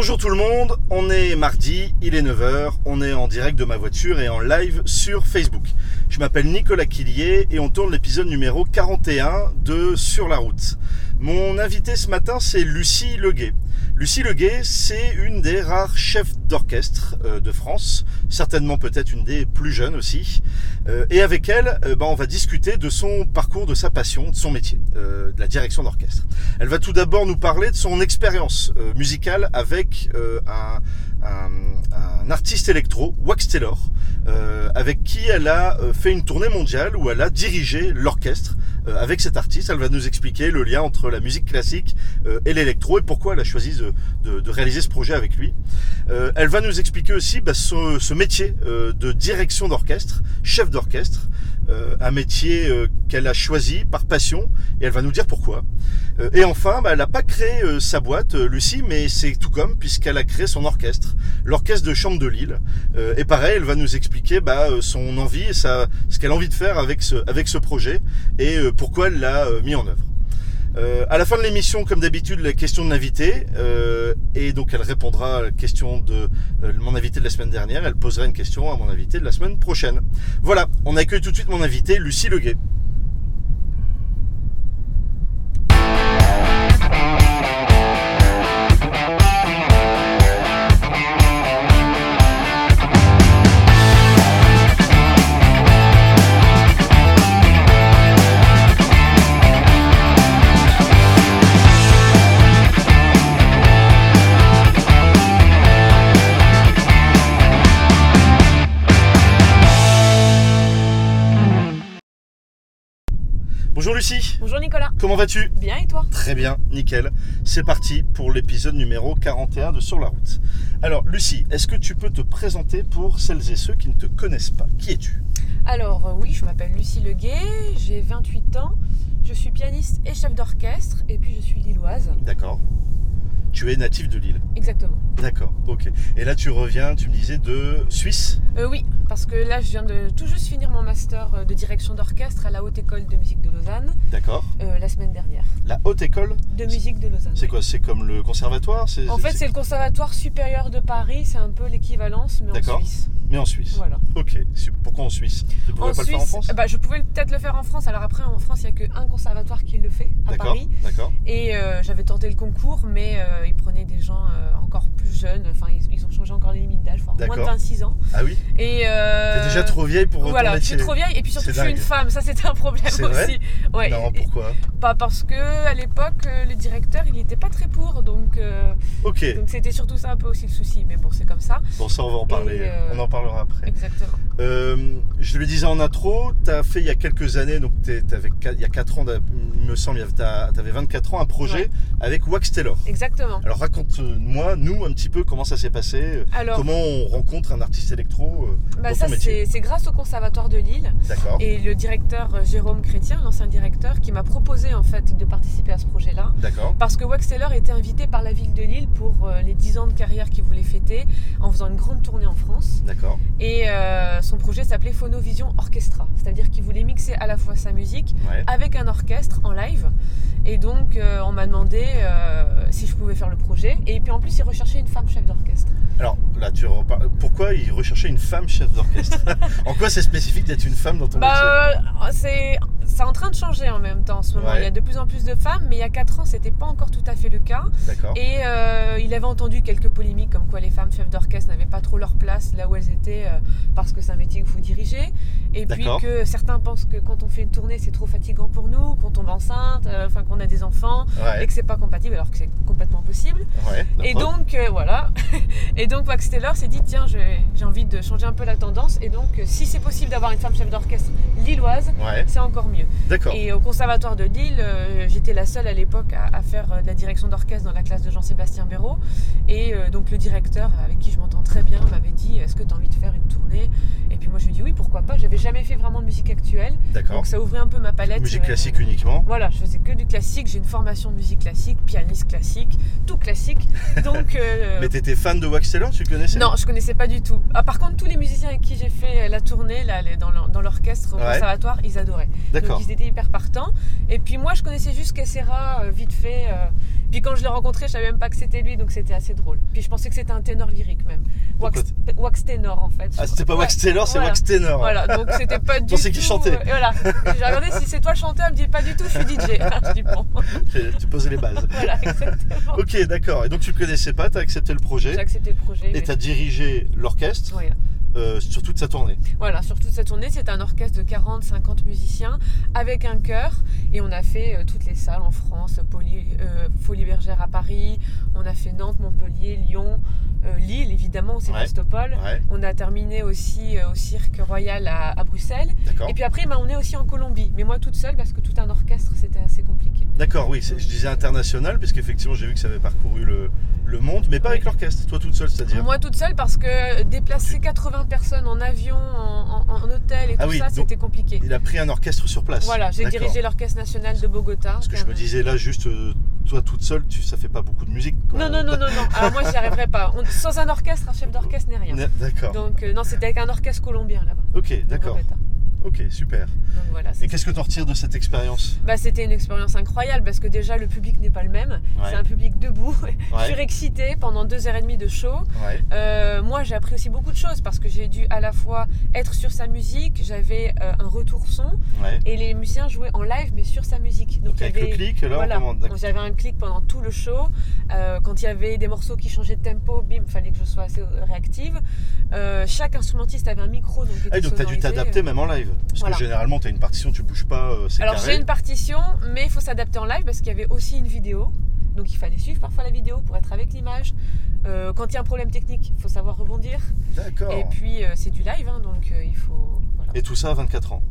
Bonjour tout le monde, on est mardi, il est 9h, on est en direct de ma voiture et en live sur Facebook. Je m'appelle Nicolas Quillier et on tourne l'épisode numéro 41 de Sur la route. Mon invité ce matin c'est Lucie Leguet. Lucie Leguet, c'est une des rares chefs d'orchestre euh, de France, certainement peut-être une des plus jeunes aussi. Euh, et avec elle, euh, ben, on va discuter de son parcours, de sa passion, de son métier, de la direction d'orchestre. Elle va tout d'abord nous parler de son expérience musicale avec un, un, artiste électro, Wax Taylor, avec qui elle a fait une tournée mondiale où elle a dirigé l'orchestre avec cet artiste. Elle va nous expliquer le lien entre la musique classique et l'électro et pourquoi elle a choisi de, réaliser ce projet avec lui. Euh, elle va nous expliquer aussi bah, ce, métier euh, de direction d'orchestre, chef d'orchestre, euh, un métier qu'elle a choisi par passion et elle va nous dire pourquoi. et enfin, bah, elle n'a pas créé sa boîte, Lucie, mais c'est tout comme puisqu'elle a créé son orchestre, l'orchestre de chambre de Lille. et pareil, elle va nous expliquer bah, son envie et ce qu'elle a envie de faire avec ce, avec ce projet et pourquoi elle l'a mis en œuvre. Euh, à la fin de l'émission, comme d'habitude, la question de l'invité. Euh, et donc, elle répondra à la question de euh, mon invité de la semaine dernière. Elle posera une question à mon invité de la semaine prochaine. Voilà, on accueille tout de suite mon invité, Lucie Leguet. Lucie. Bonjour Nicolas. Comment vas-tu? Bien et toi? Très bien, nickel. C'est parti pour l'épisode numéro 41 de Sur la route. Alors Lucie, est-ce que tu peux te présenter pour celles et ceux qui ne te connaissent pas? Qui es-tu? Alors euh, oui, je m'appelle Lucie Leguet, j'ai 28 ans, je suis pianiste et chef d'orchestre et puis je suis lilloise. D'accord. Tu es natif de Lille? Exactement. D'accord, ok. Et là tu reviens, tu me disais, de Suisse? Euh, Oui, parce que là, je viens de tout juste finir mon master euh, de direction d'orchestre à la Haute École de musique de Lausanne. D'accord. Euh, la semaine dernière. La Haute École De musique de Lausanne. C'est quoi C'est comme le conservatoire En fait, c'est le conservatoire supérieur de Paris. C'est un peu l'équivalence, mais en Suisse. Mais en Suisse. Voilà. Ok. Pourquoi en Suisse? Tu pouvais pas le faire en France? bah, Je pouvais peut-être le faire en France. Alors après, en France, il n'y a qu'un conservatoire qui le fait, à Paris. D'accord. Et j'avais tenté le concours, mais il prenait des gens encore plus jeunes. Enfin, ils, ont changé encore les limites d'âge, moins de 26 ans. Ah oui? Et euh, T'es déjà trop vieille pour Voilà, je suis trop vieille et puis surtout je suis une femme, ça c'était un problème aussi. Vrai? ouais. Non, pourquoi? Pas parce que à l'époque euh, le directeur il n'était pas très pour, donc. Euh, ok. Donc c'était surtout ça un peu aussi le souci, mais bon c'est comme ça. Bon ça on va en parler, euh, on en parlera après. Exactement. je le disais en intro, tu as fait il y a quelques années, donc avais, il y a 4 ans, il me semble, tu avais 24 ans, un projet avec Wax Taylor. Exactement. Alors raconte-moi, nous, un petit peu comment ça s'est passé, comment on rencontre un artiste électro euh, bah ça, c'est grâce au Conservatoire de Lille et le directeur euh, Jérôme Chrétien, l'ancien directeur, qui m'a proposé en fait de participer à ce projet-là. Parce que Wax Taylor était invité par la ville de Lille pour euh, les 10 ans de carrière qu'il voulait fêter en faisant une grande tournée en France. D'accord. Et son projet s'appelait Phonovision Orchestra, c'est-à-dire qu'il voulait mixer à la fois sa musique avec un orchestre en live. Et donc on m'a demandé si je pouvais faire le projet. Et puis en plus, il recherchait une femme chef d'orchestre. Alors là, tu reparles. Pourquoi il recherchait une femme chef d'orchestre En quoi c'est spécifique d'être une femme dans ton bah, métier euh, C'est en train de changer en même temps en ce moment. Il y a de plus en plus de femmes, mais il y a 4 ans, c'était pas encore tout à fait le cas. Et euh, il avait entendu quelques polémiques comme quoi les femmes chefs d'orchestre n'avaient pas trop leur place là où elles étaient euh, parce que c'est un métier qu'il faut diriger. Et puis que certains pensent que quand on fait une tournée, c'est trop fatigant pour nous, qu'on tombe enceinte, enfin qu'on a des enfants et que c'est pas compatible alors que c'est complètement possible. et donc voilà. et donc Wax Taylor s'est dit tiens, j'ai envie de changer un peu la tendance et donc si c'est possible d'avoir une femme chef d'orchestre lilloise, c'est encore mieux. Et au conservatoire de Lille, euh, j'étais la seule à l'époque à, faire euh, de la direction d'orchestre dans la classe de Jean-Sébastien Béraud et euh, donc le directeur avec qui je m'entends très bien m'avait dit est-ce que tu as envie de faire une tournée? Et puis moi je lui ai dit oui pourquoi pas. J'avais jamais fait vraiment de musique actuelle, donc ça ouvrait un peu ma palette. Musique classique uniquement. Voilà, je faisais que du classique. J'ai une formation de musique classique, pianiste classique, tout classique. Donc. Mais t'étais fan de Wax Tu connaissais Non, je connaissais pas du tout. Ah, par contre, tous les musiciens avec qui j'ai fait la tournée là, dans l'orchestre au conservatoire, ils adoraient. Donc ils étaient hyper partants. Et puis moi, je connaissais juste Cassera euh, vite fait. Euh, Puis quand je l'ai rencontré, je savais même pas que c'était lui, donc c'était assez drôle. Puis je pensais que c'était un ténor lyrique même. Wax, wax ténor en fait. Ah, c'était pas Wax Taylor, c'est Wax ténor. Voilà, donc c'était pas du tout. qui chantait. Euh, voilà. J'ai regardé si c'est toi le chanteur, elle me dit pas du tout, je suis DJ. je dis bon. tu posais les bases. voilà, exactement. Ok, d'accord. Et donc tu connaissais pas, tu as accepté le projet. J'ai accepté le projet. Et tu as dirigé l'orchestre. Oui. Euh, sur toute sa tournée. Voilà, sur toute sa tournée, c'est un orchestre de 40-50 musiciens avec un chœur. Et on a fait euh, toutes les salles en France, euh, Folie Bergère à Paris, on a fait Nantes, Montpellier, Lyon, Lille évidemment, Sébastopol. On a terminé aussi au Cirque Royal à, Bruxelles. Et puis après, bah, on est aussi en Colombie. Mais moi toute seule parce que tout un orchestre, c'était assez compliqué. D'accord, oui, je disais international, puisqu'effectivement j'ai vu que ça avait parcouru le, le monde, mais pas avec l'orchestre, toi toute seule, c'est-à-dire Moi toute seule parce que déplacer 80 personnes en avion, en, hôtel et ah tout ça, c'était compliqué. Il a pris un orchestre sur place. Voilà, j'ai dirigé l'orchestre national de Bogota. Parce que je me disais là, juste euh, toi toute seule, tu, ça fait pas beaucoup de musique. Non, non, non, non, non. Alors moi, j'y arriverais pas. sans un orchestre, un chef d'orchestre n'est rien. D'accord. Donc, euh, non, c'était avec un orchestre colombien là-bas. Ok, d'accord. Ok, super. Et qu'est-ce que tu en retires de cette expérience? Bah, C'était une expérience incroyable parce que déjà le public n'est pas le même. C'est un public debout, surexcité pendant deux heures et demie de show. Euh, moi j'ai appris aussi beaucoup de choses parce que j'ai dû à la fois être sur sa musique, j'avais euh, un retour son et les musiciens jouaient en live mais sur sa musique. Donc, avec le clic là voilà. J'avais un clic pendant tout le show. Euh, quand il y avait des morceaux qui changeaient de tempo, bim, il fallait que je sois assez réactive. chaque instrumentiste avait un micro donc. Ah, donc tu as dû t'adapter même en live parce que généralement, tu as une partition, tu bouges pas, euh, Alors j'ai une partition, mais il faut s'adapter en live parce qu'il y avait aussi une vidéo. Donc il fallait suivre parfois la vidéo pour être avec l'image. Euh, quand il y a un problème technique, il faut savoir rebondir. D'accord. Et puis euh, c'est du live, hein, donc il faut. Et tout ça à 24 ans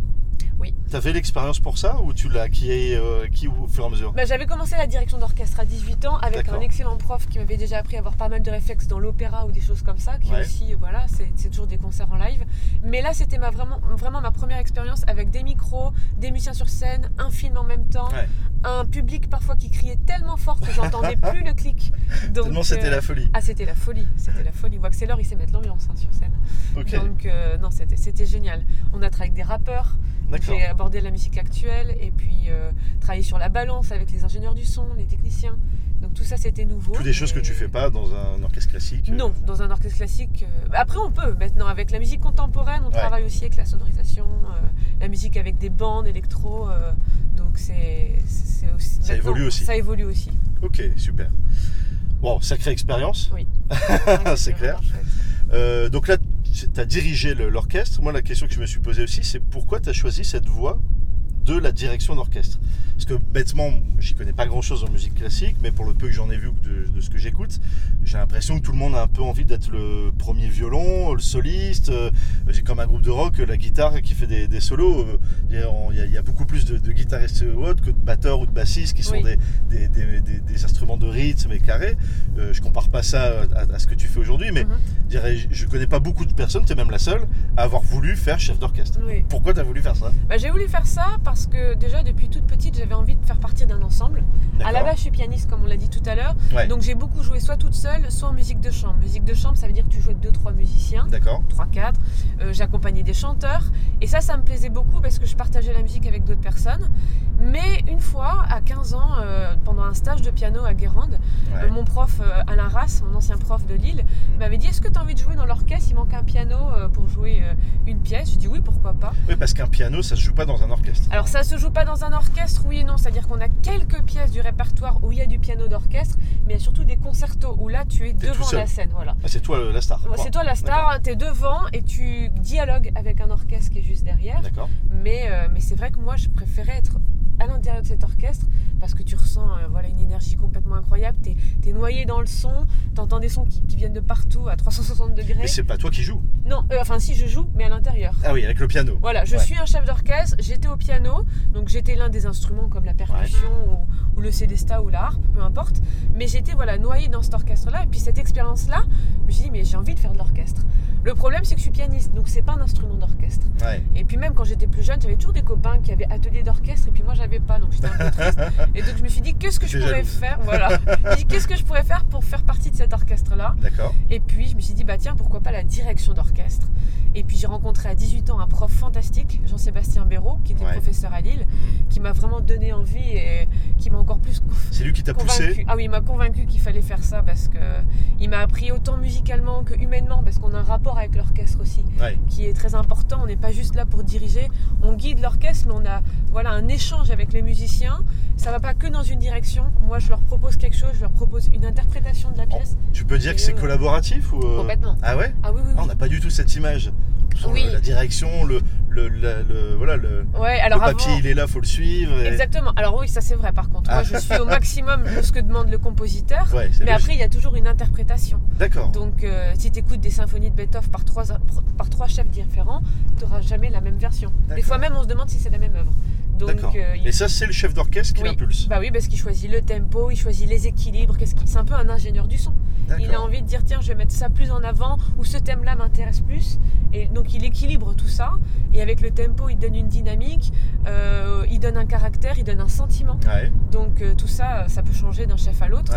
oui. T'avais l'expérience pour ça ou tu l'as acquis, euh, au fur et à mesure bah, J'avais commencé la direction d'orchestre à 18 ans avec un excellent prof qui m'avait déjà appris à avoir pas mal de réflexes dans l'opéra ou des choses comme ça, qui aussi, voilà, c'est toujours des concerts en live. Mais là, c'était ma, vraiment, vraiment ma première expérience avec des micros, des musiciens sur scène, un film en même temps, un public parfois qui criait tellement fort que j'entendais plus le clic. Donc, c'était la folie. Ah, c'était la folie, c'était la folie. Voit que c'est l'heure, il sait mettre l'ambiance hein, sur scène. Donc, euh, non, c'était génial. On a travaillé avec des rappeurs. J'ai abordé la musique actuelle et puis euh, travaillé sur la balance avec les ingénieurs du son, les techniciens. Donc tout ça c'était nouveau. Toutes des choses que tu fais pas dans un orchestre classique euh Non, dans un orchestre classique. Euh, après on peut maintenant avec la musique contemporaine, on travaille aussi avec la sonorisation, la musique avec des bandes électro. donc c'est ça évolue aussi. Ça évolue aussi. Ok, super. Bon, sacrée expérience. Oui. c'est clair. donc là, tu as dirigé l'orchestre. Moi, la question que je me suis posée aussi, c'est pourquoi tu as choisi cette voie de la direction d'orchestre? Que bêtement, j'y connais pas grand chose en musique classique, mais pour le peu que j'en ai vu de, de ce que j'écoute, j'ai l'impression que tout le monde a un peu envie d'être le premier violon, le soliste. Euh, j'ai comme un groupe de rock, la guitare qui fait des, solos. Euh, il y, a beaucoup plus de, guitaristes autres que de batteurs ou de bassistes qui sont des, des, instruments de rythme et carré. Euh, je compare pas ça à, ce que tu fais aujourd'hui, mais mm-hmm. je connais pas beaucoup de personnes, tu es même la seule, à avoir voulu faire chef d'orchestre. Pourquoi tu as voulu faire ça? Bah, J'ai voulu faire ça parce que déjà depuis toute petite, j'avais envie de faire partie d'un ensemble. À la base, je suis pianiste, comme on l'a dit tout à l'heure. Donc j'ai beaucoup joué soit toute seule, soit en musique de chambre. Musique de chambre, ça veut dire que tu joues avec 2-3 musiciens. D'accord. 3-4. Euh, J'accompagnais des chanteurs. Et ça, ça me plaisait beaucoup parce que je partageais la musique avec d'autres personnes. Mais une fois, à 15 ans, euh, pendant un stage de piano à Guérande, euh, mon prof Alain Rass, mon ancien prof de Lille, m'avait dit Est-ce que tu as envie de jouer dans l'orchestre? Il manque un piano pour jouer une pièce. Je dis Oui, pourquoi pas. Oui, parce qu'un piano, ça se joue pas dans un orchestre. Alors, ça se joue pas dans un orchestre, oui non. C'est-à-dire qu'on a quelques pièces du répertoire où il y a du piano d'orchestre, mais il y a surtout des concertos où là, tu es, devant la scène. Voilà. Ah, c'est toi la star. c'est toi la star, tu es devant et tu dialogues avec un orchestre qui est juste derrière. D'accord. Mais, euh, mais c'est vrai que moi, je préférais être à l'intérieur de cet orchestre parce que tu ressens euh, voilà, une énergie complètement incroyable. Tu es, noyé dans le son, tu entends des sons qui, viennent de partout à 360 degrés. Mais c'est pas toi qui joues Non, euh, enfin si je joue, mais à l'intérieur. Ah oui, avec le piano. Voilà, je suis un chef d'orchestre, j'étais au piano, donc j'étais l'un des instruments comme la percussion ou, le célesta ou la peu importe. Mais j'étais voilà, noyé dans cet orchestre-là. Et puis cette expérience-là, je me suis dit, mais j'ai envie de faire de l'orchestre. Le problème, c'est que je suis pianiste, donc c'est pas un instrument d'orchestre. Et puis même quand j'étais plus jeune, j'avais toujours des copains qui avaient atelier d'orchestre, et puis moi j'avais pas, donc j'étais un peu triste. et donc je me suis dit, qu'est-ce que je pourrais faire voilà. Qu'est-ce que je pourrais faire pour faire partie de cet orchestre-là? D'accord. Et puis je me suis dit, bah tiens, pourquoi pas la direction d'orchestre? Et puis j'ai rencontré à 18 ans un prof fantastique, Jean-Sébastien Béraud, qui était professeur à Lille, qui m'a vraiment donné envie et qui m'a encore plus. C'est lui qui t'a poussé Ah oui, il m'a convaincu qu'il fallait faire ça parce que il m'a appris autant musicalement que humainement, parce qu'on a un rapport avec l'orchestre aussi, qui est très important. On n'est pas juste là pour diriger, on guide l'orchestre, mais on a voilà un échange avec les musiciens. Ça va pas que dans une direction. Moi, je leur propose quelque chose, je leur propose une interprétation de la pièce. tu peux dire que c'est collaboratif ou euh, Complètement. Ah ouais Ah oui, oui, ah, on n'a pas du tout cette image. Oui. la direction, le, le, le, voilà, le, ouais, alors le papier il est là, faut le suivre. Exactement. Alors oui, ça c'est vrai par contre. Moi, ah. je suis au maximum de ce que demande le compositeur. Ouais, mais après, il y a toujours une interprétation. D'accord. Donc, euh, si tu écoutes des symphonies de Beethoven par trois, par trois chefs différents, tu n'auras jamais la même version. Des fois même, on se demande si c'est la même œuvre. Donc, euh, Et ça, c'est le chef d'orchestre qui l'impulse Bah oui, parce qu'il choisit le tempo, il choisit les équilibres. Qu'est-ce C'est un peu un ingénieur du son. Il a envie de dire tiens, je vais mettre ça plus en avant ou ce thème-là m'intéresse plus. Et donc il équilibre tout ça. Et avec le tempo, il donne une dynamique, euh, il donne un caractère, il donne un sentiment. Donc euh, tout ça, ça peut changer d'un chef à l'autre.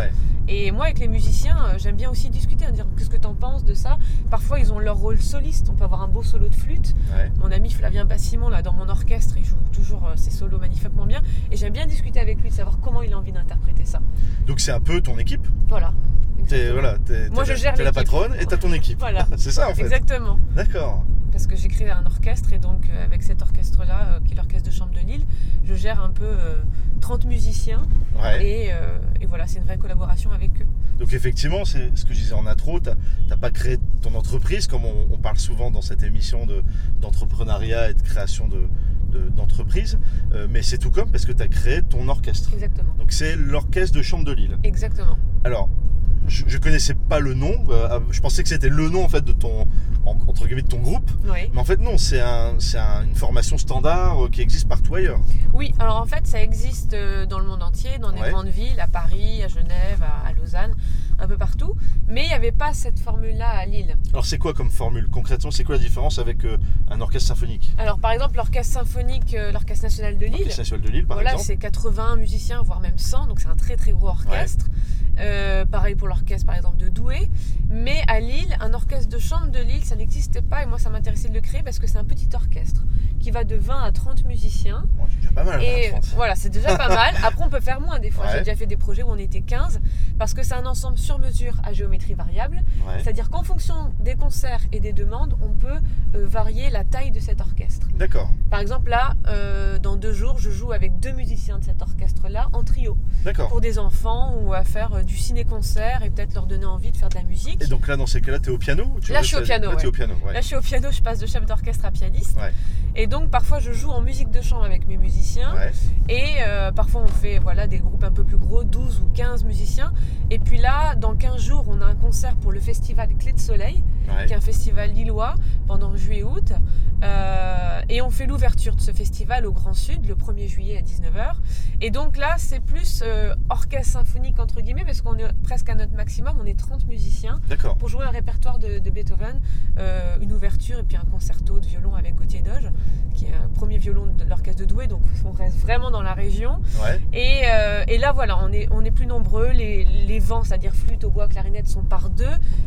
Et moi, avec les musiciens, euh, j'aime bien aussi discuter, en dire qu'est-ce que tu en penses de ça. Parfois, ils ont leur rôle soliste. On peut avoir un beau solo de flûte. Mon ami Flavien Bassimon, là, dans mon orchestre, il joue toujours ses solos magnifiquement bien. Et j'aime bien discuter avec lui, de savoir comment il a envie d'interpréter ça. Donc c'est un peu ton équipe? Voilà. voilà, Moi, je gère la patronne et t'as ton équipe. Voilà. c'est ça en fait. Exactement. D'accord. Parce que j'ai créé un orchestre et donc euh, avec cet orchestre-là, euh, qui est l'orchestre de chambre de Lille, je gère un peu 30 euh, musiciens. Et, voilà, c'est une vraie collaboration avec eux. Donc effectivement, c'est ce que je disais en intro, tu n'as pas créé ton entreprise, comme on, parle souvent dans cette émission d'entrepreneuriat et de création d'entreprise, mais c'est tout comme parce que tu as créé ton orchestre. Exactement. Donc c'est l'orchestre de chambre de Lille. Exactement. Alors, je, je, connaissais pas le nom. Euh, je pensais que c'était le nom en fait de ton entre guillemets de ton groupe. Mais en fait non, c'est un, une formation standard euh, qui existe partout ailleurs. Oui, alors en fait ça existe euh, dans le monde entier, dans des grandes villes, à Paris, à Genève, à, Lausanne, un peu partout. Mais il n'y avait pas cette formule-là à Lille. Alors c'est quoi comme formule Concrètement, c'est quoi la différence avec un orchestre symphonique? Alors par exemple l'orchestre symphonique, l'orchestre national de Lille. L'orchestre national de Lille, par voilà, c'est 80 musiciens, voire même 100, donc c'est un très très gros orchestre. Euh, pareil pour l'orchestre par exemple de Douai. Mais à Lille, un orchestre de chambre de Lille, ça n'existe pas et moi ça m'intéressait de le créer parce que c'est un petit orchestre qui va de 20 à 30 musiciens. c'est déjà pas mal. Et voilà, c'est déjà pas mal. Après, on peut faire moins des fois. J'ai déjà fait des projets où on était 15 parce que c'est un ensemble sur mesure à géométrie variable. C'est-à-dire qu'en fonction des concerts et des demandes, on peut euh, varier la taille de cet orchestre. D'accord. Par exemple, là, euh, dans deux jours, je joue avec deux musiciens de cet orchestre-là en trio. D'accord. Pour des enfants ou à faire du ciné-concert et peut-être leur donner envie de faire de la musique. Et donc là, dans ces cas-là, tu es au piano Là, je suis au piano. Là, au piano là, je suis au piano, je passe de chef d'orchestre à pianiste. Et donc, parfois, je joue en musique de chambre avec mes musiciens. Et euh, parfois, on fait voilà, des groupes un peu plus gros, 12 ou 15 musiciens. Et puis là, dans 15 jours, on a un concert pour le festival Clé de Soleil, qui est un festival lillois pendant juillet-août. Euh, et on fait l'ouverture de ce festival au Grand Sud le 1er juillet à 19h. Et donc là, c'est plus euh, orchestre symphonique, entre guillemets, parce qu'on est presque à notre maximum. On est 30 musiciens pour jouer un répertoire de, Beethoven, euh, une ouverture et puis un concerto de violon avec Gauthier Doge, qui est un premier violon de l'orchestre de Douai. Donc on reste vraiment dans la région. Et, et, là, voilà, on est, on est plus nombreux. Les, les vents, c'est-à-dire flûte, au bois, clarinette, sont par deux.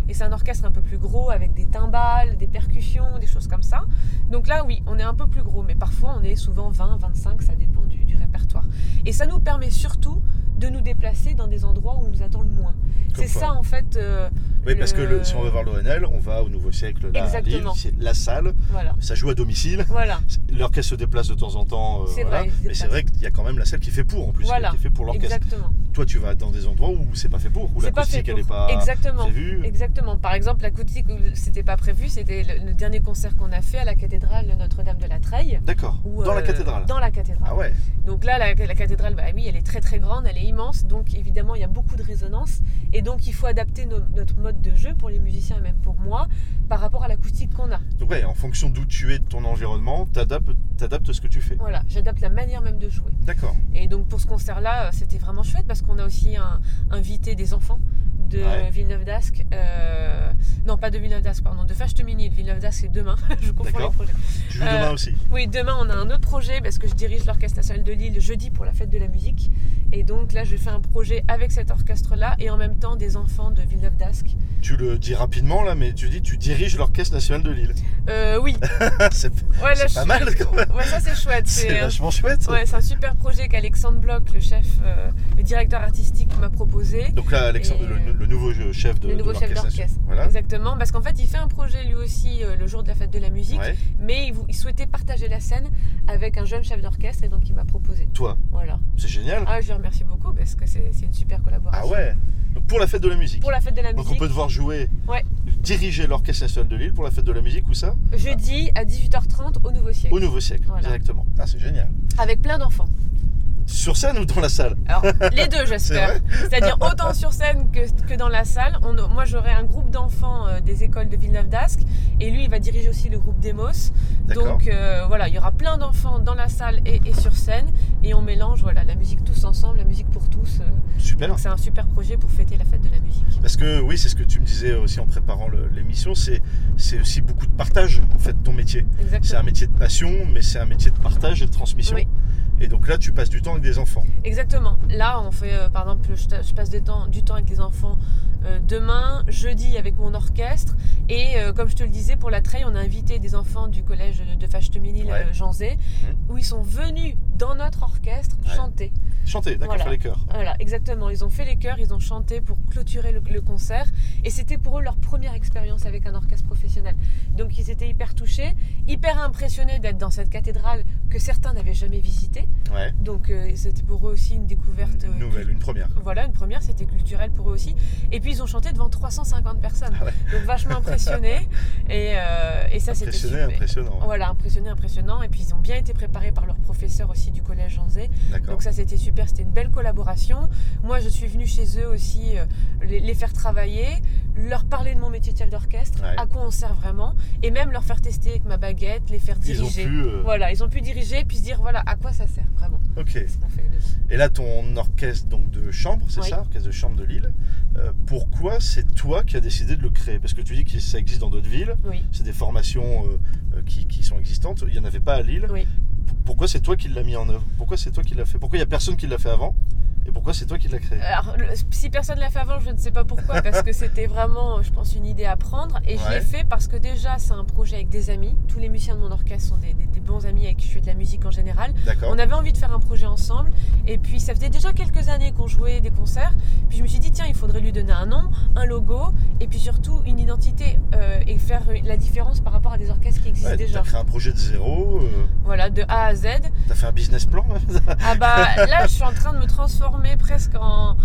Et c'est un orchestre un peu plus gros avec des timbales, des percussions, des choses comme ça. Donc là, oui, on est un peu plus gros, mais parfois on est souvent 20, 25, ça dépend du, répertoire. Et ça nous permet surtout de nous déplacer dans des endroits où on nous attend le moins. C'est ça en fait. Euh, oui, parce que si on veut voir l'ONL, on va au Nouveau Siècle, là, c'est la salle. Voilà. Ça joue à domicile. Voilà. L'orchestre se déplace de temps en temps. Euh, c'est vrai. Mais c'est vrai qu'il y a quand même la salle qui fait pour en plus, voilà. qui fait pour l'orchestre. Toi, tu vas dans des endroits où c'est pas fait pour, où l'acoustique elle est pas Exactement. prévue. Exactement. Par exemple, l'acoustique, c'était pas prévu. C'était le, dernier concert qu'on a fait à la cathédrale Notre-Dame de la Treille. D'accord. Dans la euh, cathédrale. Dans la cathédrale. Ah ouais. Donc là, la, la cathédrale, bah oui, elle est très très grande, elle est immense. Donc évidemment, il y a beaucoup de résonance. Et donc, il faut adapter notre mode de jeu pour les musiciens et même pour moi par rapport à l'acoustique qu'on a. Donc, ouais, en fonction d'où tu es de ton environnement, tu adaptes, ce que tu fais. Voilà, j'adapte la manière même de jouer. D'accord. Et donc, pour ce concert-là, c'était vraiment chouette parce qu'on a aussi invité des enfants de Villeneuve d'Ascq. Euh, pas de Villeneuve d'Ascq, pardon, de Fachtemini. De Villeneuve d'Ascq, c'est demain. je confonds les projets. Tu joues demain aussi Oui, demain, on a un autre projet parce que je dirige l'Orchestre national de Lille jeudi pour la fête de la musique. Et donc là, je fais un projet avec cet orchestre-là et en même temps des enfants de Villeneuve d'Ascq. Tu le dis rapidement là, mais tu dis tu diriges l'Orchestre national de Lille. Euh, oui. c'est pas mal quand même. Ouais, ça c'est chouette. C'est vachement chouette. Ouais, c'est un super projet qu'Alexandre Bloch, le chef, euh, le directeur artistique, m'a proposé. Donc là, Alexandre, le, nouveau chef de Le nouveau chef d'orchestre. Voilà. Exactement, parce qu'en fait, il fait un projet lui aussi euh, le jour de la fête de la musique, mais il, il, souhaitait partager la scène avec un jeune chef d'orchestre et donc il m'a proposé. Toi Voilà. C'est génial. Ah, je lui remercie beaucoup parce que c'est une super collaboration. Ah ouais pour la fête de la musique. Pour la fête de la musique. Donc on peut devoir jouer, ouais. diriger l'Orchestre National de Lille pour la fête de la musique, ou ça Jeudi à 18h30 au Nouveau Siècle. Au Nouveau Siècle, directement. Ah, c'est génial. Avec plein d'enfants. Sur scène ou dans la salle Alors, les deux, j'espère. C'est-à-dire autant sur scène que, que dans la salle. On, moi, j'aurai un groupe d'enfants euh, des écoles de Villeneuve d'Ascq et lui, il va diriger aussi le groupe Demos. Donc euh, voilà, il y aura plein d'enfants dans la salle et, sur scène et on mélange voilà, la musique tous ensemble, la musique pour tous. Euh. super. Donc c'est un super projet pour fêter la fête de la musique. Parce que oui, c'est ce que tu me disais aussi en préparant l'émission, c'est aussi beaucoup de partage en fait ton métier. C'est un métier de passion, mais c'est un métier de partage et de transmission. Oui. Et donc là, tu passes du temps avec des enfants. Exactement. Là, on fait, euh, par exemple, je, passe du temps, du temps avec des enfants euh, demain, jeudi avec mon orchestre. Et euh, comme je te le disais, pour la trail, on a invité des enfants du collège de, Fachtemini, ouais. Janzé, mmh. où ils sont venus dans notre orchestre chanter. Chanter, d'accord, faire les chœurs. Voilà, exactement. Ils ont fait les chœurs, ils ont chanté pour clôturer le, concert. Et c'était pour eux leur première expérience avec un orchestre professionnel. Donc ils étaient hyper touchés, hyper impressionnés d'être dans cette cathédrale que certains n'avaient jamais visitée. Ouais. Donc euh, c'était pour eux aussi une découverte. Une nouvelle, une première. Voilà, une première, c'était culturel pour eux aussi. Et puis ils ont chanté devant 350 personnes. Ah Donc vachement impressionnés. et, euh, et ça, c'était super. impressionnant. Voilà, impressionné, impressionnant. Et puis ils ont bien été préparés par leur professeur aussi du collège Jean Zé. Donc ça, c'était super. C'était une belle collaboration. Moi, je suis venue chez eux aussi euh, les, faire travailler, leur parler de mon métier de chef d'orchestre, à quoi on sert vraiment, et même leur faire tester avec ma baguette, les faire diriger. Ils ont pu, Voilà, ils ont pu diriger, puis se dire voilà à quoi ça sert vraiment. Ok. Et là, ton orchestre donc de chambre, c'est ça, orchestre de chambre de Lille. Euh, pourquoi c'est toi qui as décidé de le créer? Parce que tu dis que ça existe dans d'autres villes. C'est des formations euh, qui, qui, sont existantes. Il n'y en avait pas à Lille. Oui. Pourquoi c'est toi qui l'as mis en œuvre? Pourquoi c'est toi qui l'as fait? Pourquoi il n'y a personne qui l'a fait avant? Et pourquoi c'est toi qui l'as créé Alors, si personne ne l'a fait avant, je ne sais pas pourquoi, parce que c'était vraiment, je pense, une idée à prendre. Et je l'ai fait parce que déjà, c'est un projet avec des amis. Tous les musiciens de mon orchestre sont des, bons amis avec qui je fais de la musique en général. On avait envie de faire un projet ensemble. Et puis, ça faisait déjà quelques années qu'on jouait des concerts. Puis, je me suis dit, tiens, il faudrait lui donner un nom, un logo, et puis surtout une identité euh, et faire la différence par rapport à des orchestres qui existent déjà. Tu as créé un projet de zéro euh. Voilà, de A à Z. Tu as fait un business plan Ah, bah là, je suis en train de me transformer presque en,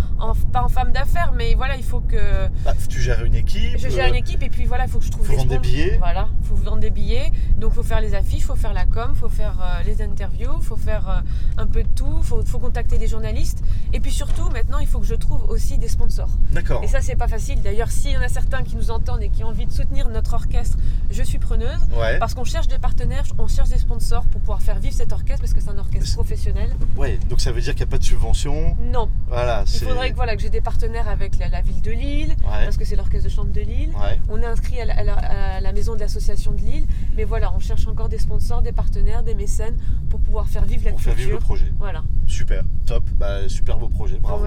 pas en femme d'affaires, mais voilà, il faut que. Bah, tu gères une équipe. Je gère une euh, équipe et puis voilà, il faut que je trouve. Faut vendre des billets. Voilà, il faut vendre des billets. Donc il faut faire les affiches, il faut faire la com, il faut faire euh, les interviews, il faut faire euh, un peu de tout, il faut, faut, contacter des journalistes. Et puis surtout, maintenant, il faut que je trouve aussi des sponsors. D'accord. Et ça, c'est pas facile. D'ailleurs, s'il y en a certains qui nous entendent et qui ont envie de soutenir notre orchestre, je suis preneuse. Parce qu'on cherche des partenaires, on cherche des sponsors pour pouvoir faire vivre cet orchestre parce que c'est un orchestre professionnel. Ouais, donc ça veut dire qu'il n'y a pas de subvention Non. Voilà, Il faudrait que, voilà, que j'ai des partenaires avec la, ville de Lille, parce que c'est l'orchestre de chambre de Lille. On est inscrit à la, maison de l'association de Lille. Mais voilà, on cherche encore des sponsors, des partenaires, des mécènes pour pouvoir faire vivre la pour culture. faire vivre le projet. Voilà. Super, top, bah, super beau projet, bravo.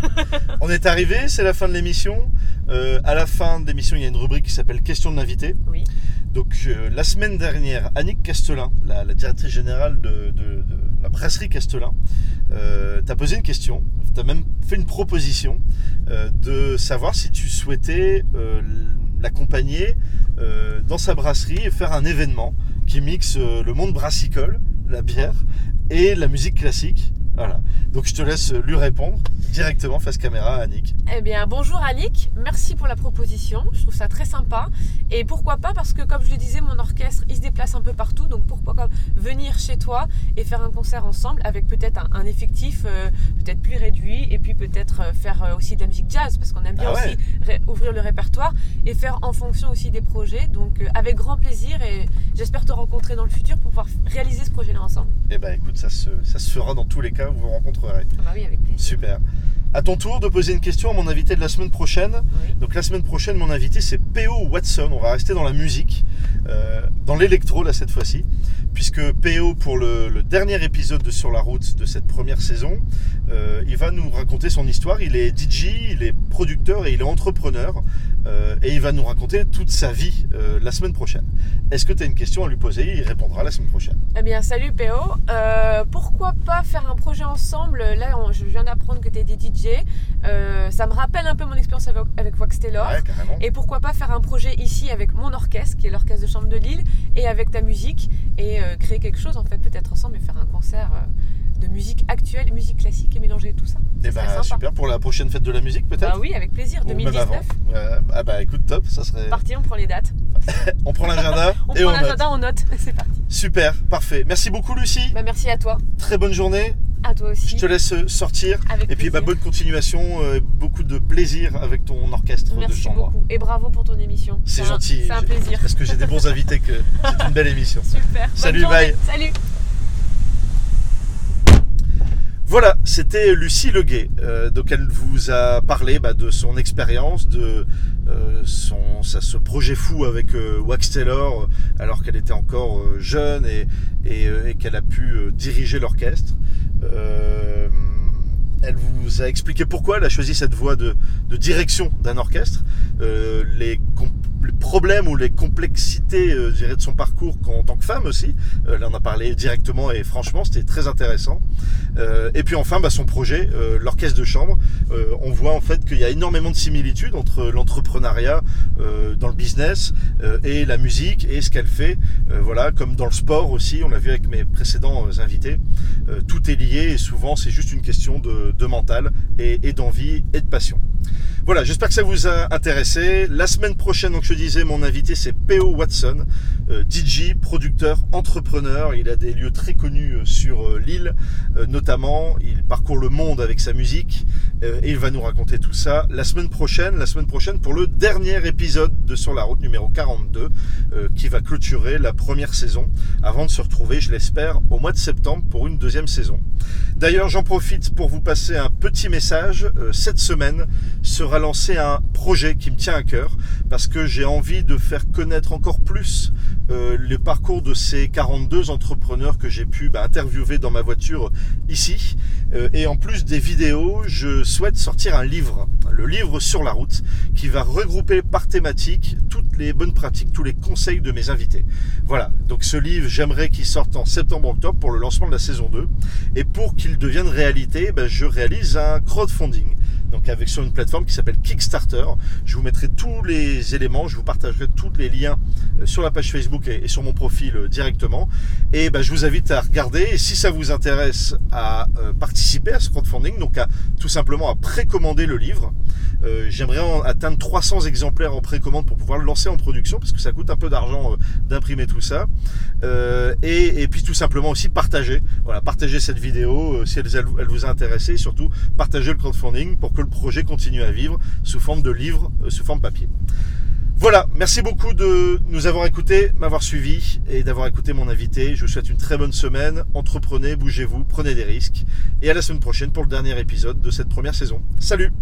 on est arrivé, c'est la fin de l'émission. Euh, à la fin de l'émission, il y a une rubrique qui s'appelle Question de l'invité. Oui. Donc euh, la semaine dernière, Annick Castelin, la, directrice générale de, la brasserie Castelin, euh, t'a posé une question, t'as même fait une proposition euh, de savoir si tu souhaitais l'accompagner dans sa brasserie et faire un événement qui mixe le monde brassicole, la bière, et la musique classique. Voilà. Donc je te laisse lui répondre directement face caméra à Annick. Eh bien, bonjour Annick, merci pour la proposition, je trouve ça très sympa. Et pourquoi pas, parce que comme je le disais, mon orchestre, il se déplace un peu partout, donc pourquoi pas venir chez toi et faire un concert ensemble avec peut-être un, effectif euh, peut-être plus réduit et puis peut-être euh, faire euh, aussi de la musique jazz, parce qu'on aime bien ah aussi ouvrir le répertoire et faire en fonction aussi des projets. Donc avec grand plaisir et j'espère te rencontrer dans le futur pour pouvoir réaliser ce projet-là ensemble. Eh bien écoute, ça se, ça se fera dans tous les cas vous vous rencontrerez. Ah bah oui, avec plaisir. Super. À ton tour de poser une question à mon invité de la semaine prochaine. Donc la semaine prochaine, mon invité c'est P.O. Watson. On va rester dans la musique, euh, dans l'électro là cette fois-ci, puisque P.O. pour le, dernier épisode de Sur la route de cette première saison, euh, il va nous raconter son histoire. Il est DJ, il est producteur et il est entrepreneur. Euh, et il va nous raconter toute sa vie la semaine prochaine. Est-ce que tu as une question à lui poser? Il répondra la semaine prochaine. Eh bien, salut P.O. pourquoi pas faire un projet ensemble? Là, je viens d'apprendre que tu es DJ euh, ça me rappelle un peu mon expérience avec, avec Wax Taylor. et pourquoi pas faire un projet ici avec mon orchestre, qui est l'orchestre de chambre de Lille, et avec ta musique, et euh, créer quelque chose en fait, peut-être ensemble, et faire un concert. Euh, de musique actuelle, musique classique et mélanger tout ça. Et eh bah, super pour la prochaine fête de la musique peut-être Bah oui, avec plaisir, 2019. ah bah écoute, top, ça serait. Parti, on prend les dates. on prend l'agenda on prend l'agenda, on note, c'est parti. Super, parfait. Merci beaucoup Lucie. Bah merci à toi. Très bonne journée. À toi aussi. Je te laisse euh, sortir. et puis bah, bonne continuation, euh, beaucoup de plaisir avec ton orchestre de chambre. beaucoup. Et bravo pour ton émission. C'est gentil. C'est un plaisir. Parce que j'ai des bons invités, que c'est une belle émission. Super. Salut, bye. Salut. Voilà, c'était Lucie Leguet. Euh, donc elle vous a parlé bah, de son expérience, de son, ça, ce projet fou avec Wax Taylor, alors qu'elle était encore jeune et, et qu'elle a pu diriger l'orchestre. Euh, elle vous a expliqué pourquoi elle a choisi cette voie de, direction d'un orchestre, euh, problèmes ou les complexités euh, de son parcours en tant que femme aussi. Euh, là, on a parlé directement et franchement, c'était très intéressant. et puis enfin, bah, son projet, l'orchestre de chambre. on voit en fait qu'il y a énormément de similitudes entre l'entrepreneuriat dans le business et la musique et ce qu'elle fait. voilà, comme dans le sport aussi, on l'a vu avec mes précédents invités. tout est lié et souvent, c'est juste une question de mental et, d'envie et de passion. Voilà, j'espère que ça vous a intéressé. La semaine prochaine, donc je disais, mon invité c'est P.O. Watson, euh, DJ, producteur, entrepreneur. Il a des lieux très connus euh, sur euh, l'île, notamment. Il parcourt le monde avec sa musique et il va nous raconter tout ça la semaine prochaine. La semaine prochaine pour le dernier épisode de Sur la route numéro 42 qui va clôturer la première saison avant de se retrouver, je l'espère, au mois de septembre pour une deuxième saison. D'ailleurs, j'en profite pour vous passer un petit message. cette semaine sera lancé un projet qui me tient à cœur parce que j'ai envie de faire connaître encore plus euh, le parcours de ces 42 entrepreneurs que j'ai pu bah, interviewer dans ma voiture ici. Euh, et en plus des vidéos, je souhaite sortir un livre, le livre sur la route, qui va regrouper par thématique toutes les bonnes pratiques, tous les conseils de mes invités. Voilà, donc ce livre, j'aimerais qu'il sorte en septembre-octobre pour le lancement de la saison 2. Et pour qu'il devienne réalité, bah, je réalise un crowdfunding donc avec sur une plateforme qui s'appelle Kickstarter. Je vous mettrai tous les éléments, je vous partagerai tous les liens euh, sur la page Facebook et, sur mon profil euh, directement. Et ben, je vous invite à regarder. Et si ça vous intéresse à euh, participer à ce crowdfunding, donc à tout simplement à précommander le livre. J'aimerais atteindre 300 exemplaires en précommande pour pouvoir le lancer en production parce que ça coûte un peu d'argent d'imprimer tout ça. Et, puis tout simplement aussi partager. Voilà, partager cette vidéo si elle, vous a intéressé. surtout partager le crowdfunding pour que le projet continue à vivre sous forme de livre, euh, sous forme papier. Voilà, merci beaucoup de nous avoir écoutés, m'avoir suivi et d'avoir écouté mon invité. Je vous souhaite une très bonne semaine. Entreprenez, bougez-vous, prenez des risques. Et à la semaine prochaine pour le dernier épisode de cette première saison. Salut